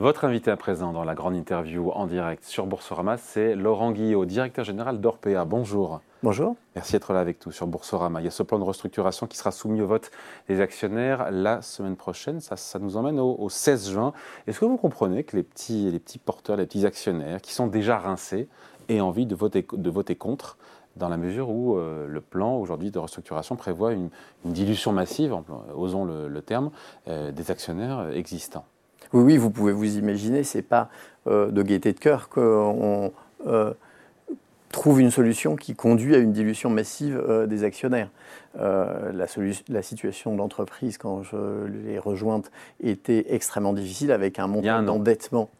Votre invité à présent dans la grande interview en direct sur Boursorama, c'est Laurent Guillot, directeur général d'Orpea. Bonjour. Bonjour. Merci d'être là avec nous sur Boursorama. Il y a ce plan de restructuration qui sera soumis au vote des actionnaires la semaine prochaine. Ça, nous emmène au, 16 juin. Est-ce que vous comprenez que les petits, les petits porteurs, les petits actionnaires qui sont déjà rincés aient envie de voter, de voter contre dans la mesure où euh, le plan aujourd'hui de restructuration prévoit une, dilution massive, osons le, terme, euh, des actionnaires existants? Oui, oui, vous pouvez vous imaginer, c'est pas euh, de gaieté de cœur qu'on euh, trouve une solution qui conduit à une dilution massive euh, des actionnaires. La, la, situation de l'entreprise, quand je l'ai rejointe, était extrêmement difficile avec un montant d'endettement.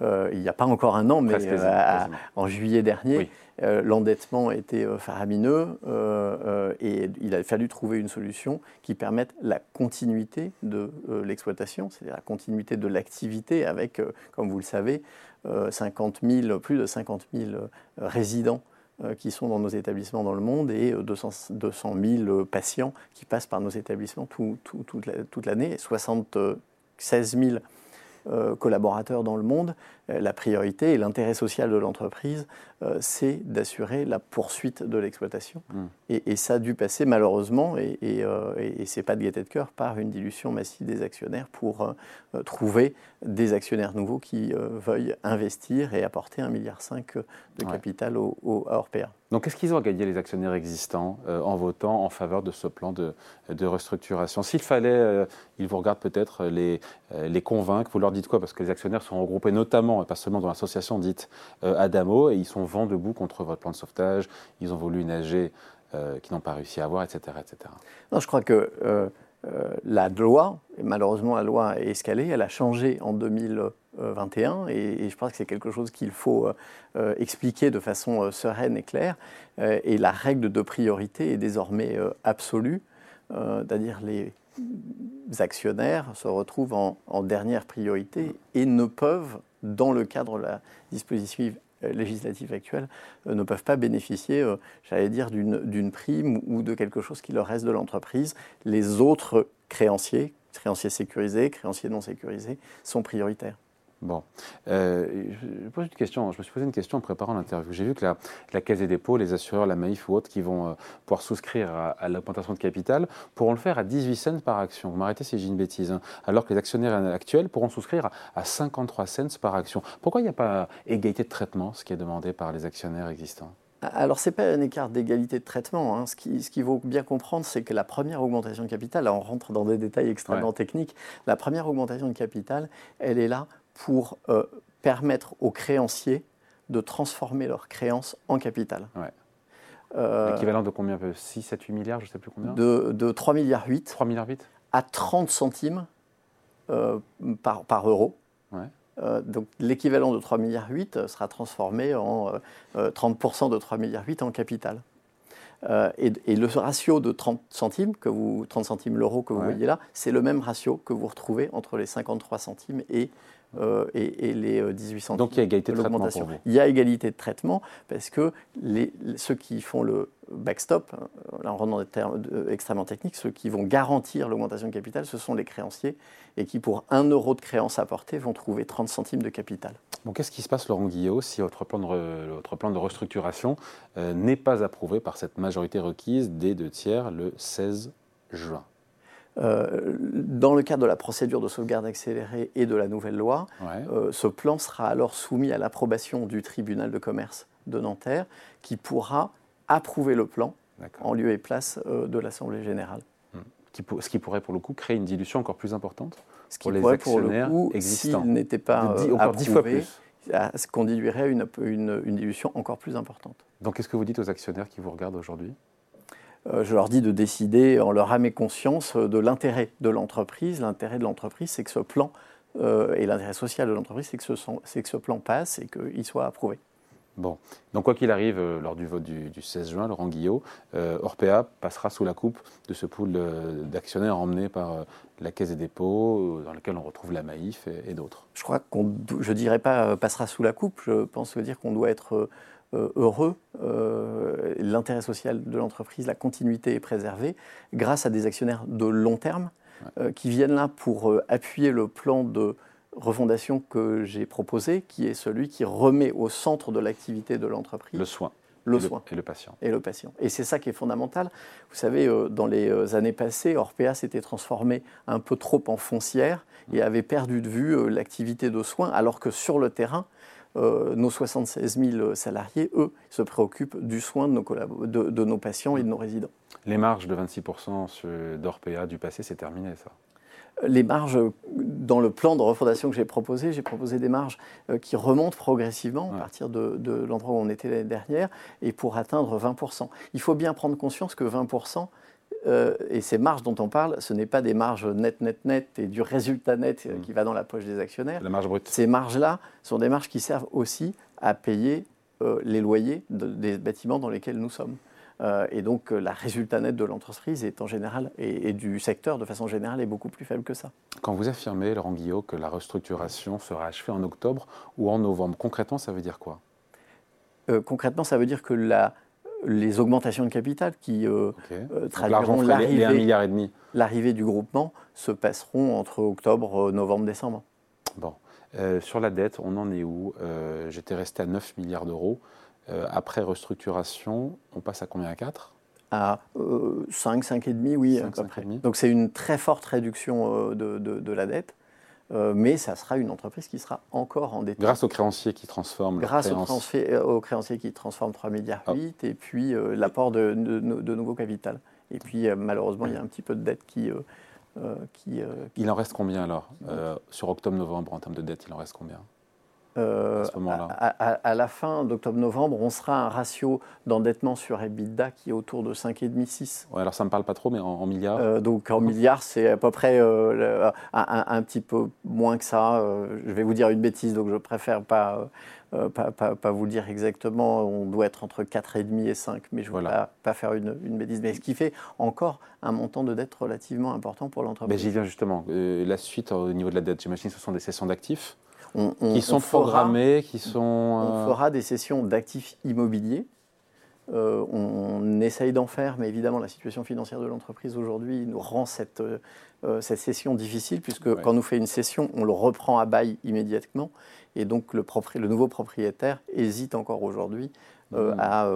Il n'y a pas encore un an, mais en juillet dernier. Euh, l'endettement était euh, faramineux euh, et il a fallu trouver une solution qui permette la continuité de l'exploitation, c'est-à-dire la continuité de l'activité avec, comme vous le savez, 50 000, plus de 50 000 résidents qui sont dans nos établissements dans le monde et 200, 200 000 patients qui passent par nos établissements toute l'année, 76 000 euh, collaborateurs dans le monde, euh, la priorité et l'intérêt social de l'entreprise, euh, c'est d'assurer la poursuite de l'exploitation. Mmh. Et, ça a dû passer malheureusement, et, et, et c'est pas de gaieté de cœur, par une dilution massive des actionnaires pour trouver des actionnaires nouveaux qui veuillent investir et apporter 1,5 milliard de capital au, au, à Orpea. Donc, qu'est-ce qu'ils ont gagné les actionnaires existants euh, en votant en faveur de ce plan de, restructuration? S'il fallait, euh, ils vous regardent peut-être les, euh, les convaincre, vous leur dites quoi? Parce que les actionnaires sont regroupés notamment, et pas seulement dans l'association dite Adamo, et ils sont vent debout contre votre plan de sauvetage. Ils ont voulu nager qui n'ont pas réussi à avoir, etc. etc. Non, je crois que la loi, malheureusement la loi a escalé, elle a changé en 2000. 21 et, je pense que c'est quelque chose qu'il faut euh, euh, expliquer de façon euh, sereine et claire. et la règle de priorité est désormais absolue, c'est-à-dire les actionnaires se retrouvent en, dernière priorité et ne peuvent, dans le cadre de la disposition législative actuelle, ne peuvent pas bénéficier, j'allais dire, d'une prime ou de quelque chose qui leur reste de l'entreprise. Les autres créanciers, créanciers sécurisés, créanciers non sécurisés, sont prioritaires. Bon. Euh, je, pose une question. Je me suis posé une question en préparant l'interview. J'ai vu que la, Caisse des dépôts, les assureurs, la Maïf ou autres qui vont euh, pouvoir souscrire à, l'augmentation de capital pourront le faire à 18 cents par action. Vous m'arrêtez si j'ai une bêtise. Hein. Alors que les actionnaires actuels pourront souscrire à, 53 cents par action. Pourquoi il n'y a pas égalité de traitement, ce qui est demandé par les actionnaires existants? Alors, ce n'est pas un écart d'égalité de traitement. Hein. Ce qu'il ce faut bien comprendre, c'est que la première augmentation de capital, là on rentre dans des détails extrêmement techniques, la première augmentation de capital, elle est là pour euh, permettre aux créanciers de transformer leurs créances en capital. Euh, L'équivalent de combien? 6, 7, 8 milliards, je ne sais plus combien? De, de 3 milliards 8. 3 milliards 8 À 30 centimes euh, par, par, euro. donc l'équivalent de 3 milliards 8 sera transformé en 30% de 3 milliards 8 en capital. Et, et, le ratio de 30 centimes, que vous, 30 centimes l'euro que vous voyez là, c'est le même ratio que vous retrouvez entre les 53 centimes et euh, et, les 18 euh, centimes. Donc il y a égalité de, traitement Il y a égalité de traitement parce que les, ceux qui font le backstop, hein, là on rentre dans des termes extrêmement techniques, ceux qui vont garantir l'augmentation de capital, ce sont les créanciers et qui pour 1 euro de créance apportée vont trouver 30 centimes de capital. Bon, qu'est-ce qui se passe Laurent Guillot si votre plan de, votre plan de restructuration euh, n'est pas approuvé par cette majorité requise des deux tiers le 16 juin? Euh, dans le cadre de la procédure de sauvegarde accélérée et de la nouvelle loi, euh, ce plan sera alors soumis à l'approbation du tribunal de commerce de Nanterre, qui pourra approuver le plan en lieu et place euh, de l'Assemblée générale. Hmm. Ce qui pourrait pour le coup créer une dilution encore plus importante ce qui pour les actionnaires pour le coup, S'il n'était pas approuvé, ce conduirait à une, une, une dilution encore plus importante. Donc qu'est-ce que vous dites aux actionnaires qui vous regardent aujourd'hui? Je leur dis de décider en leur âme et conscience euh, de l'intérêt de l'entreprise. L'intérêt de l'entreprise, c'est que ce plan, euh, et l'intérêt social de l'entreprise, c'est que, ce, que ce plan passe et qu'il soit approuvé. Bon, donc quoi qu'il arrive, lors du vote du, 16 juin, Laurent Guillot, Orpea passera sous la coupe de ce pool d'actionnaires emmené par la Caisse des dépôts, dans lequel on retrouve la Maïf et, d'autres. Je crois qu'on, je dirais pas passera sous la coupe, je pense dire qu'on doit être euh, heureux, euh, l'intérêt social de l'entreprise, la continuité est préservée grâce à des actionnaires de long terme euh, qui viennent là pour appuyer le plan de refondation que j'ai proposé, qui est celui qui remet au centre de l'activité de l'entreprise le soin. Le et soin. Le, et le patient. Et le patient. Et c'est ça qui est fondamental. Vous savez, euh, dans les euh, années passées, Orpea s'était transformé un peu trop en foncière et avait perdu de vue euh, l'activité de soins, alors que sur le terrain, nos 76 000 salariés, eux, se préoccupent du soin de nos, de, de nos patients et de nos résidents. Les marges de 26% d'Orpea du passé, c'est terminé ça? Les marges, dans le plan de refondation que j'ai proposé, j'ai proposé des marges euh, qui remontent progressivement à partir de, l'endroit où on était l'année dernière et pour atteindre 20%. Il faut bien prendre conscience que 20%, euh, et ces marges dont on parle, ce n'est pas des marges net, net, net et du résultat net euh, mm. qui va dans la poche des actionnaires. La marge brute. Ces marges-là sont des marges qui servent aussi à payer les loyers des bâtiments dans lesquels nous sommes. Euh, et donc, euh, la résultat net de l'entreprise est en général, et, du secteur de façon générale, est beaucoup plus faible que ça. Quand vous affirmez, Laurent Guillot, que la restructuration sera achevée en octobre ou en novembre, concrètement, ça veut dire quoi? Euh, Concrètement, ça veut dire que la, les augmentations de capital qui euh, traduiront l'arrivée du groupement se passeront entre octobre, novembre, décembre. Bon. sur la dette, on en est où? J'étais resté à 9 milliards d'euros. Euh, après restructuration, on passe à combien? À 4 À 5, 5,5, oui, à peu près. Donc c'est une très forte réduction euh, de, de, la dette. Euh, mais ça sera une entreprise qui sera encore endettée. Grâce aux créanciers qui transforment. Grâce aux, créanciers, aux créanciers qui transforment 3,8 milliards ah. et puis l'apport de, de, nouveau capital. Et puis malheureusement, il y a un petit peu de dette qui. qui il en reste combien alors? Sur octobre-novembre, en termes de dette, il en reste combien? Euh, à, la fin d'octobre-novembre, on sera à un ratio d'endettement sur EBITDA qui est autour de 5,5-6. Ouais, alors ça ne me parle pas trop, mais en, milliards euh, Donc en milliards, c'est à peu près euh, un, petit peu moins que ça. je vais vous dire une bêtise, donc je préfère pas, pas, pas, vous le dire exactement. On doit être entre 4,5 et 5, mais je ne veux pas, faire une, une, bêtise. Mais ce qui fait encore un montant de dette relativement important pour l'entreprise. J'y viens justement. la suite au niveau de la dette, j'imagine que ce sont des cessions d'actifs qui sont programmés, qui sont... On euh, fera des sessions d'actifs immobiliers. Euh, on, essaye d'en faire, mais évidemment, la situation financière de l'entreprise aujourd'hui nous rend cette, euh, cette session difficile, puisque quand on nous fait une session, on le reprend à bail immédiatement. Et donc, le, le nouveau propriétaire hésite encore aujourd'hui mmh. à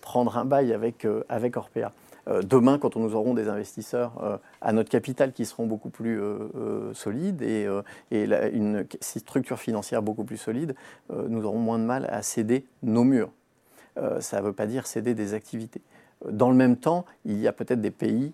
prendre un bail avec, avec Orpea. Euh, demain, quand nous aurons des investisseurs euh, à notre capital qui seront beaucoup plus euh, solides et, une structure financière beaucoup plus solide, nous aurons moins de mal à céder nos murs. ça ne veut pas dire céder des activités. Dans le même temps, il y a peut-être des pays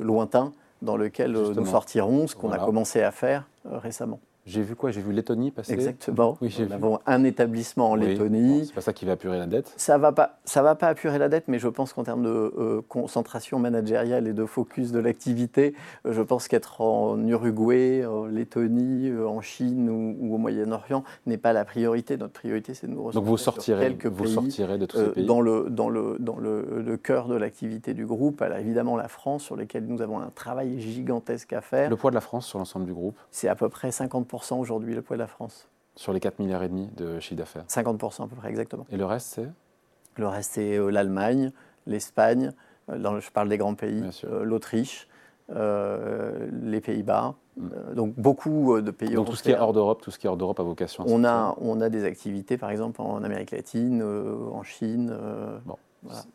lointains dans lesquels nous sortirons, ce qu'on a commencé à faire récemment. J'ai vu quoi? J'ai vu Lettonie passer. Exactement. Oui, Nous avons un établissement en Lettonie. c'est pas ça qui va apurer la dette. Ça va pas, ça va pas apurer la dette, mais je pense qu'en termes de euh, concentration managériale et de focus de l'activité, euh, je pense qu'être en Uruguay, en Lettonie, euh, en Chine ou, au Moyen-Orient n'est pas la priorité. Notre priorité, c'est de nous Donc vous sortirez, quelques vous sortirez de tous ces pays? dans le dans le dans le, le cœur de l'activité du groupe. Alors évidemment la France, sur laquelle nous avons un travail gigantesque à faire. Le poids de la France sur l'ensemble du groupe? C'est à peu près 50 aujourd'hui, le poids de la France. Sur les 4,5 milliards et demi de chiffre d'affaires 50% à peu près, exactement. Et le reste, c'est? Le reste, c'est euh, l'Allemagne, l'Espagne, euh, je parle des grands pays, euh, l'Autriche, les Pays-Bas. Mm. donc beaucoup de pays donc tout ce qui est hors d'Europe, tout ce qui est hors d'Europe a vocation à on a, on a des activités, par exemple, en Amérique latine, en Chine. bon,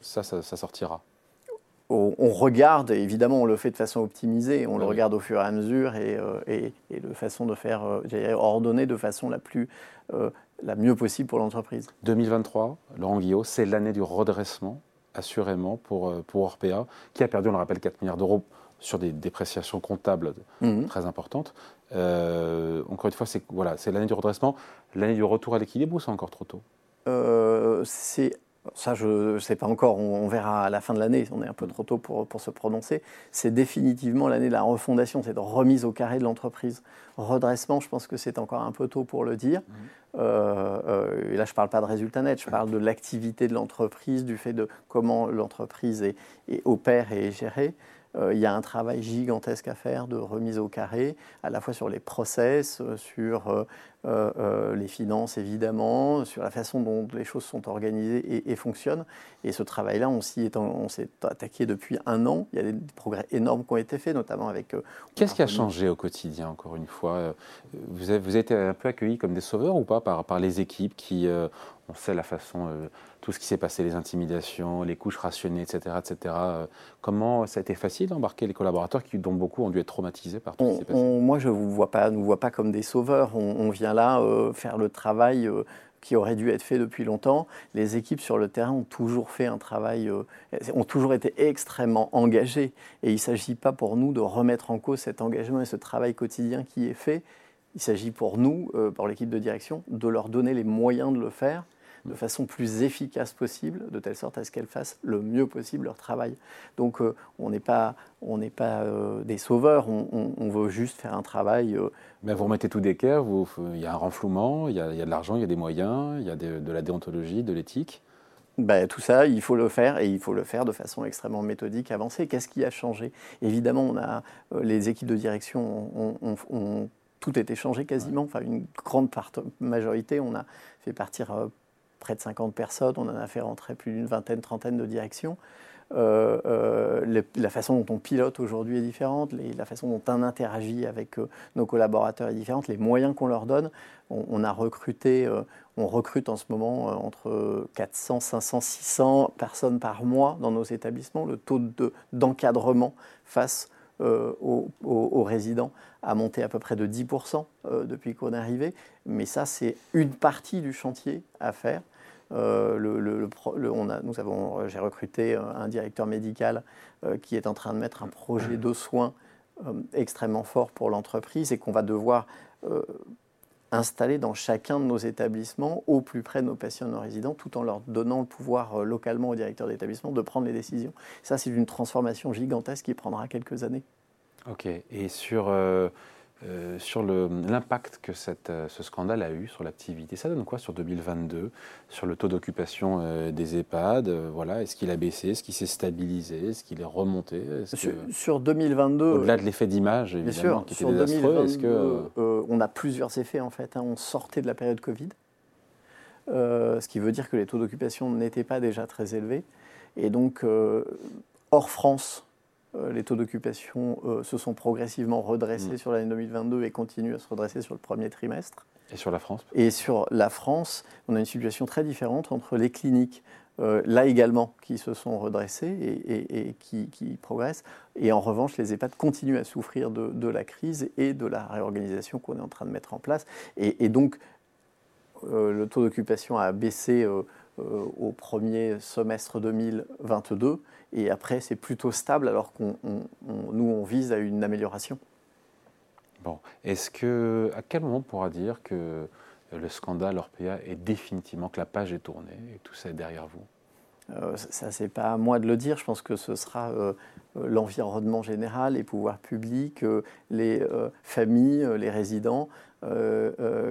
ça, ça sortira on, regarde, évidemment, on le fait de façon optimisée, on le regarde au fur et à mesure et, euh, de façon de faire, euh, ordonner de façon la plus, euh, la mieux possible pour l'entreprise. 2023, Laurent Guillot, c'est l'année du redressement, assurément, pour, pour Orpea, qui a perdu, on le rappelle, 4 milliards d'euros sur des dépréciations comptables mhm. très importantes. encore une fois, c'est voilà, l'année du redressement, l'année du retour à l'équilibre ou c'est encore trop tôt? C'est ça, je ne sais pas encore, on, verra à la fin de l'année, on est un peu trop tôt pour, pour se prononcer. C'est définitivement l'année de la refondation, c'est de remise au carré de l'entreprise. Redressement, je pense que c'est encore un peu tôt pour le dire. Mmh. Euh, euh, et là, je ne parle pas de résultat net, je parle de l'activité de l'entreprise, du fait de comment l'entreprise est, opère et est gérée. Il y a un travail gigantesque à faire de remise au carré, à la fois sur les process, sur les finances évidemment, sur la façon dont les choses sont organisées et, fonctionnent. Et ce travail-là, on s'y est, on s'est attaqué depuis un an. Il y a des progrès énormes qui ont été faits, notamment avec. Qu'est-ce qui a changé au quotidien, encore une fois? Vous avez, vous été un peu accueillis comme des sauveurs ou pas par, par les équipes qui, on sait la façon tout ce qui s'est passé, les intimidations, les couches rationnées, etc. etc. Euh, comment ça a été facile d'embarquer les collaborateurs qui, dont beaucoup ont dû être traumatisés par tout ce qui s'est passé? Moi, je ne vous vois pas, nous vois pas comme des sauveurs. On, vient là euh, faire le travail. Euh, qui aurait dû être fait depuis longtemps. Les équipes sur le terrain ont toujours fait un travail, ont toujours été extrêmement engagées. Et il ne s'agit pas pour nous de remettre en cause cet engagement et ce travail quotidien qui est fait. Il s'agit pour nous, pour l'équipe de direction, de leur donner les moyens de le faire de façon plus efficace possible, de telle sorte à ce qu'elles fassent le mieux possible leur travail. Donc euh, on n'est pas, on pas euh, des sauveurs, on, veut juste faire un travail. Euh, Mais vous remettez tout d'équerre, il y a un renflouement, il y a, il y a de l'argent, il y a des moyens, il y a de, la déontologie, de l'éthique. Ben, tout ça, il faut le faire et il faut le faire de façon extrêmement méthodique, avancée. Qu'est-ce qui a changé? Évidemment, on a, les équipes de direction ont, tout été changé quasiment, enfin une grande part, majorité. On a fait partir près de 50 personnes, on en a fait rentrer plus d'une vingtaine, trentaine de directions. Euh, euh, la façon dont on pilote aujourd'hui est différente, la façon dont on interagit avec euh, nos collaborateurs est différente, les moyens qu'on leur donne. On, a recruté, on recrute en ce moment entre 400, 500, 600 personnes par mois dans nos établissements. Le taux d'encadrement face aux, aux, résidents a monté à peu près de 10% depuis qu'on est arrivé. Mais ça, c'est une partie du chantier à faire. Euh, nous avons, euh, j'ai recruté euh, un directeur médical qui est en train de mettre un projet de soins extrêmement fort pour l'entreprise et qu'on va devoir installer dans chacun de nos établissements au plus près de nos patients et nos résidents, tout en leur donnant le pouvoir localement au directeur d'établissement de prendre les décisions. Ça, c'est une transformation gigantesque qui prendra quelques années. Ok. Et sur sur l'impact que cette, euh, ce scandale a eu sur l'activité. Ça donne quoi sur 2022 Sur le taux d'occupation euh, des EHPAD voilà, Est-ce qu'il a baissé Est-ce qu'il s'est stabilisé Est-ce qu'il est remonté sur, 2022. Au-delà de l'effet d'image, évidemment, qui était désastreux, est-ce que. on a plusieurs effets en fait. Hein. On sortait de la période Covid, ce qui veut dire que les taux d'occupation n'étaient pas déjà très élevés. Et donc, hors France, euh, les taux d'occupation euh, se sont progressivement redressés mm. sur l'année 2022 et continuent à se redresser sur le premier trimestre. Et sur la France Et sur la France, on a une situation très différente entre les cliniques, euh, là également, qui se sont redressées et, qui, progressent. Et en revanche, les EHPAD continuent à souffrir de, la crise et de la réorganisation qu'on est en train de mettre en place. Et, donc, le taux d'occupation a baissé au premier semestre 2022 et après c'est plutôt stable alors qu'on nous on vise à une amélioration. Bon, est-ce que à quel moment on pourra dire que le scandale Orpea est définitivement que la page est tournée et tout ça est derrière vous? Euh, ça, c'est pas à moi de le dire. Je pense que ce sera euh, euh, l'environnement général, les pouvoirs publics, les familles, les résidents,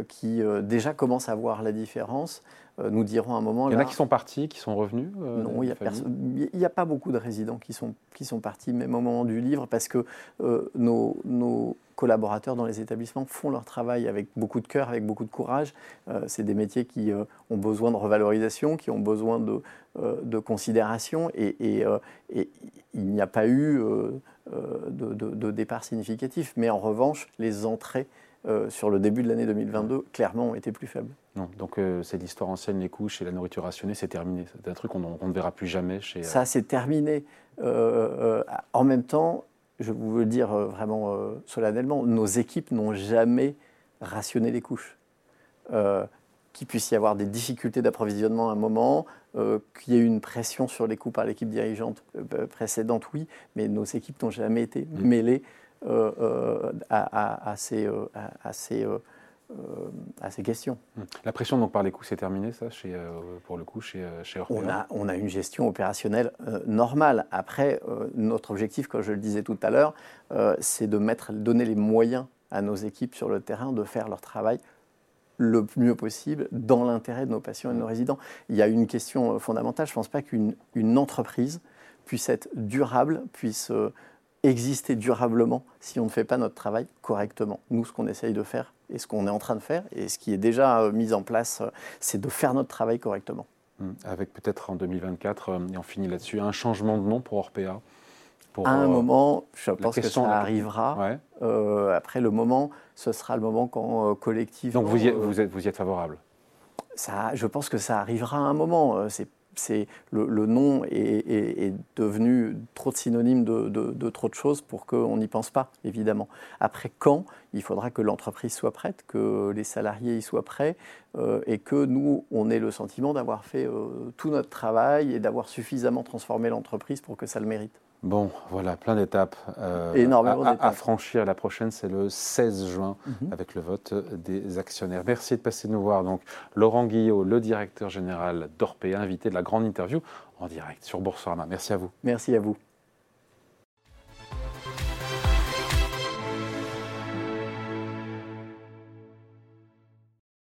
qui déjà commencent à voir la différence. Nous dirons à un moment. Il y en a qui sont partis, qui sont revenus Non, il n'y a, pas beaucoup de résidents qui sont, qui sont partis, même au moment du livre, parce que nos, nos, collaborateurs dans les établissements font leur travail avec beaucoup de cœur, avec beaucoup de courage. C'est des métiers qui ont besoin de revalorisation, qui ont besoin de, de considération, et, et, et il n'y a pas eu de, de, de, départ significatif. Mais en revanche, les entrées sur le début de l'année 2022, clairement, ont été plus faibles. Non, donc euh, c'est l'histoire ancienne, les couches et la nourriture rationnée, c'est terminé. C'est un truc qu'on ne verra plus jamais chez. Euh, Ça, c'est terminé. Euh, en même temps, je veux le dire vraiment solennellement, nos équipes n'ont jamais rationné les couches. qu'il puisse y avoir des difficultés d'approvisionnement à un moment, qu'il y ait eu une pression sur les coûts par l'équipe dirigeante précédente, oui, mais nos équipes n'ont jamais été mmh. mêlées à, ces, à ces euh, à ces questions. Hmm. La pression donc par les coûts, c'est terminé ça, chez, euh, pour le coup, chez, euh, chez on a, on a une gestion opérationnelle normale. Après, notre objectif, comme je le disais tout à l'heure, c'est de mettre, donner les moyens à nos équipes sur le terrain de faire leur travail le mieux possible dans l'intérêt de nos patients et de nos hmm. résidents. Il y a une question fondamentale. Je ne pense pas qu'une une entreprise puisse être durable, puisse exister durablement si on ne fait pas notre travail correctement. Nous, ce qu'on essaye de faire et ce qu'on est en train de faire et ce qui est déjà euh, mis en place, euh, c'est de faire notre travail correctement. Hum, avec peut-être en 2024, euh, et on finit là-dessus, un changement de nom pour Orpea pour, À un moment, je pense que ça arrivera. après le moment, ce sera le moment quand collectivement. Donc vous y êtes, vous êtes, vous y êtes favorable? ça, Je pense que ça arrivera à un moment. C'est c'est le, nom est, devenu trop de synonyme de, trop de choses pour qu'on n'y pense pas, évidemment. Après, quand Il faudra que l'entreprise soit prête, que les salariés y soient prêts euh, et que nous, on ait le sentiment d'avoir fait euh, tout notre travail et d'avoir suffisamment transformé l'entreprise pour que ça le mérite. Bon, voilà, plein d'étapes euh, à, franchir. La prochaine, c'est le 16 juin, mhm. avec le vote des actionnaires. Merci de passer nous voir. Donc, Laurent Guillot, le directeur général d'Orpea, invité de la grande interview en direct sur Boursorama. Merci à vous. Merci à vous.